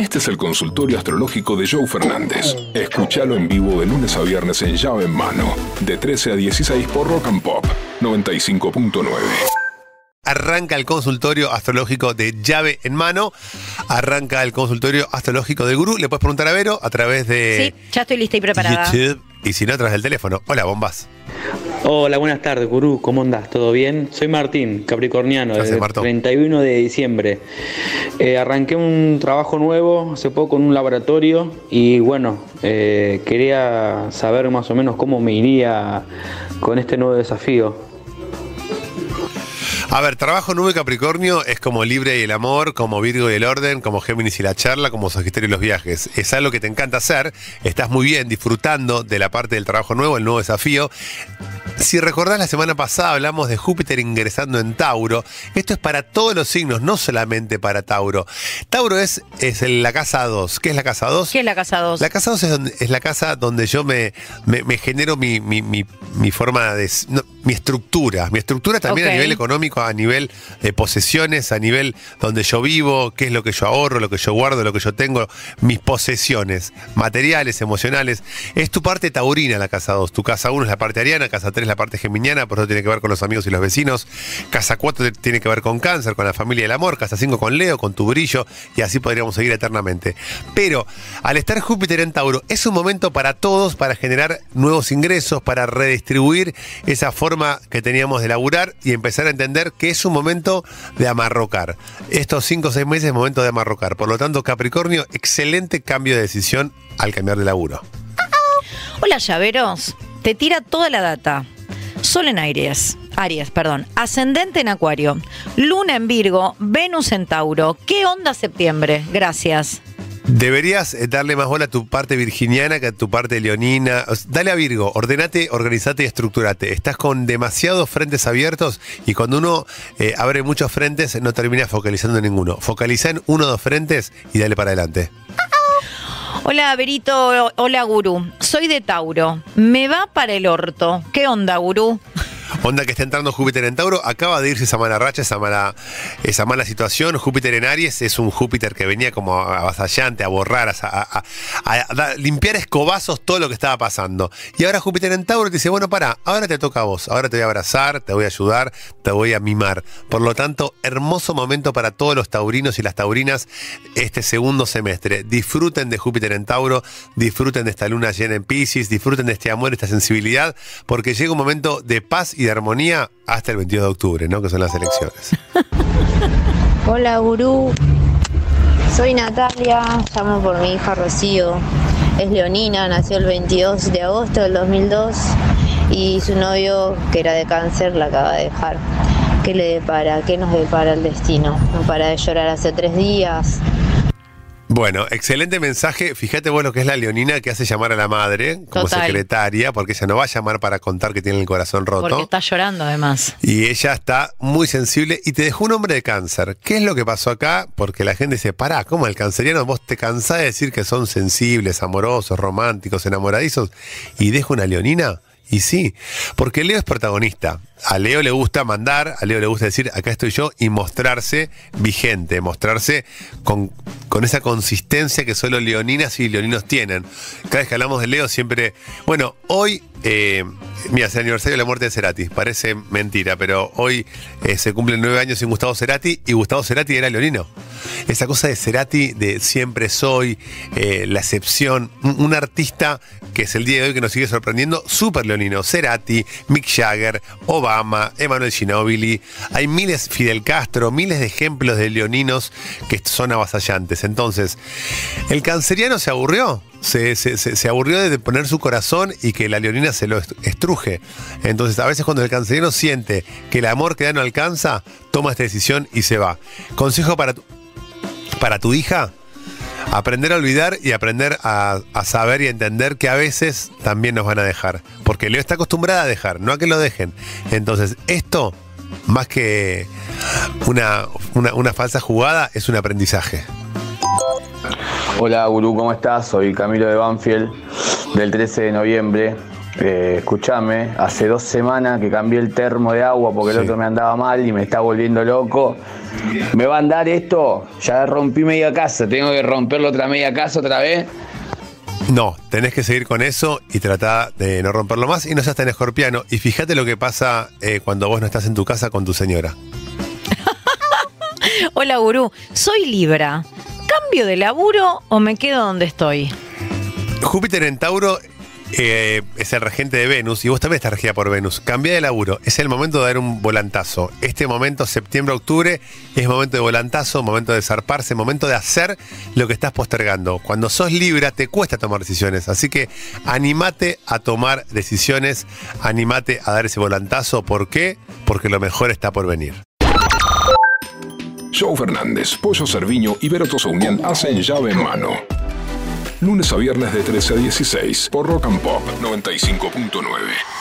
Este es el consultorio astrológico de Joe Fernández. Escúchalo en vivo de lunes a viernes en llave en mano, de 13 a 16 por Rock and Pop 95.9. Arranca el consultorio astrológico de llave en mano. Arranca el consultorio astrológico del gurú. Le puedes preguntar a Vero a través de Sí, ya estoy lista y preparada. YouTube y si no, a través del teléfono. Hola, bombas. Hola, buenas tardes, gurú. ¿Cómo andás? ¿Todo bien? Soy Martín, capricorniano, ¿Qué haces, desde el Marto? 31 de diciembre. Eh, arranqué un trabajo nuevo hace poco en un laboratorio y bueno, eh, quería saber más o menos cómo me iría con este nuevo desafío. A ver, trabajo nube Capricornio es como Libre y el amor, como Virgo y el orden, como Géminis y la charla, como Sagitario y los viajes. Es algo que te encanta hacer, estás muy bien disfrutando de la parte del trabajo nuevo, el nuevo desafío. Si recordás, la semana pasada hablamos de Júpiter ingresando en Tauro. Esto es para todos los signos, no solamente para Tauro. Tauro es, es la casa 2. ¿Qué es la casa 2? ¿Qué es la casa 2? La casa 2 es, donde- es la casa donde yo me, me, me genero mi, mi- mi- mi forma de. no, mi estructura. Mi estructura también a nivel económico, a nivel de posesiones, a nivel donde yo vivo, qué es lo que yo ahorro, lo que yo guardo, lo que yo tengo, mis posesiones materiales, emocionales. Es tu parte taurina la casa 2. Tu casa 1 es la parte ariana, casa 3 es la parte geminiana, por eso tiene que ver con los amigos y los vecinos. Casa 4 tiene que ver con cáncer, con la familia y el amor. Casa 5 con Leo, con tu brillo. Y así podríamos seguir eternamente. Pero al estar Júpiter en Tauro, es un momento para todos para generar nuevos ingresos, para redistribuir esa forma que teníamos de laburar y empezar a entender que es un momento de amarrocar. Estos 5 o 6 meses es momento de amarrocar. Por lo tanto, Capricornio, excelente cambio de decisión al cambiar de laburo. Hola, llaveros. Te tira toda la data. Sol en Aries. Aries, perdón. Ascendente en Acuario. Luna en Virgo. Venus en Tauro. ¿Qué onda septiembre? Gracias. Deberías eh, darle más bola a tu parte virginiana que a tu parte leonina. Dale a Virgo, ordenate, organizate y estructurate. Estás con demasiados frentes abiertos y cuando uno eh, abre muchos frentes no termina focalizando en ninguno. Focaliza en uno o dos frentes y dale para adelante. Hola, Berito. Hola, Gurú. Soy de Tauro. Me va para el orto. ¿Qué onda, Gurú? Onda que está entrando Júpiter en Tauro, acaba de irse esa mala racha, esa mala, esa mala situación. Júpiter en Aries es un Júpiter que venía como avasallante, a borrar, a, a- a- limpiar escobazos todo lo que estaba pasando. Y ahora Júpiter en Tauro te dice, bueno, para, ahora te toca a vos, ahora te voy a abrazar, te voy a ayudar, te voy a mimar. Por lo tanto, hermoso momento para todos los taurinos y las taurinas este segundo semestre. Disfruten de Júpiter en Tauro, disfruten de esta luna llena en Pisces, disfruten de este amor, esta sensibilidad, porque llega un momento de paz y de armonía hasta el 22 de octubre, ¿no? Que son las elecciones. Hola gurú, soy Natalia, llamo por mi hija Rocío. Es leonina, nació el 22 de agosto del 2002 y su novio, que era de cáncer, la acaba de dejar. ¿Qué le depara? ¿Qué nos depara el destino? No para de llorar hace tres días. Bueno, excelente mensaje. Fíjate vos lo que es la leonina que hace llamar a la madre como Total. secretaria, porque ella no va a llamar para contar que tiene el corazón roto. Porque está llorando, además. Y ella está muy sensible y te dejó un hombre de cáncer. ¿Qué es lo que pasó acá? Porque la gente dice, pará, ¿cómo el canceriano vos te cansás de decir que son sensibles, amorosos, románticos, enamoradizos y deja una leonina? Y sí, porque Leo es protagonista. A Leo le gusta mandar, a Leo le gusta decir, acá estoy yo, y mostrarse vigente, mostrarse con, con esa consistencia que solo leoninas y leoninos tienen. Cada vez que hablamos de Leo siempre... Bueno, hoy, eh, mira, es el aniversario de la muerte de Cerati, parece mentira, pero hoy eh, se cumplen nueve años sin Gustavo Cerati, y Gustavo Cerati era leonino. Esa cosa de Cerati, de siempre soy, eh, la excepción, un, artista que es el día de hoy que nos sigue sorprendiendo, súper leonino. Cerati, Mick Jagger, Obama, Emanuel Ginóbili. Hay miles, Fidel Castro, miles de ejemplos de leoninos que son avasallantes. Entonces, el canceriano se aburrió. Se, se- se- aburrió de poner su corazón y que la leonina se lo est- estruje. Entonces, a veces cuando el canceriano siente que el amor que da no alcanza, toma esta decisión y se va. Consejo para tu, para tu hija, aprender a olvidar y aprender a, a saber y entender que a veces también nos van a dejar. Porque Leo está acostumbrada a dejar, no a que lo dejen. Entonces, esto, más que una, una falsa jugada, es un aprendizaje. Hola Gurú, ¿cómo estás? Soy Camilo de Banfield del 13 de noviembre. Eh, escuchame, hace dos semanas que cambié el termo de agua porque el otro me andaba mal y me está volviendo loco. ¿Me va a andar esto? Ya rompí media casa, tengo que romper la otra media casa otra vez. No, tenés que seguir con eso y tratar de no romperlo más y no seas tan escorpiano. Y fíjate lo que pasa eh, cuando vos no estás en tu casa con tu señora. Hola, gurú. Soy Libra. ¿Cambio de laburo o me quedo donde estoy? Júpiter en Tauro eh, es el regente de Venus y vos también estás regida por Venus. Cambia de laburo. Es el momento de dar un volantazo. Este momento, septiembre-octubre, es momento de volantazo, momento de zarparse, momento de hacer lo que estás postergando. Cuando sos Libra, te cuesta tomar decisiones. Así que animate a tomar decisiones, animate a dar ese volantazo. ¿Por qué? Porque lo mejor está por venir. Joe Fernández, Pollo Cerviño y Vero Unión hacen llave en mano. Lunes a viernes de 13 a 16 por Rock and Pop 95.9.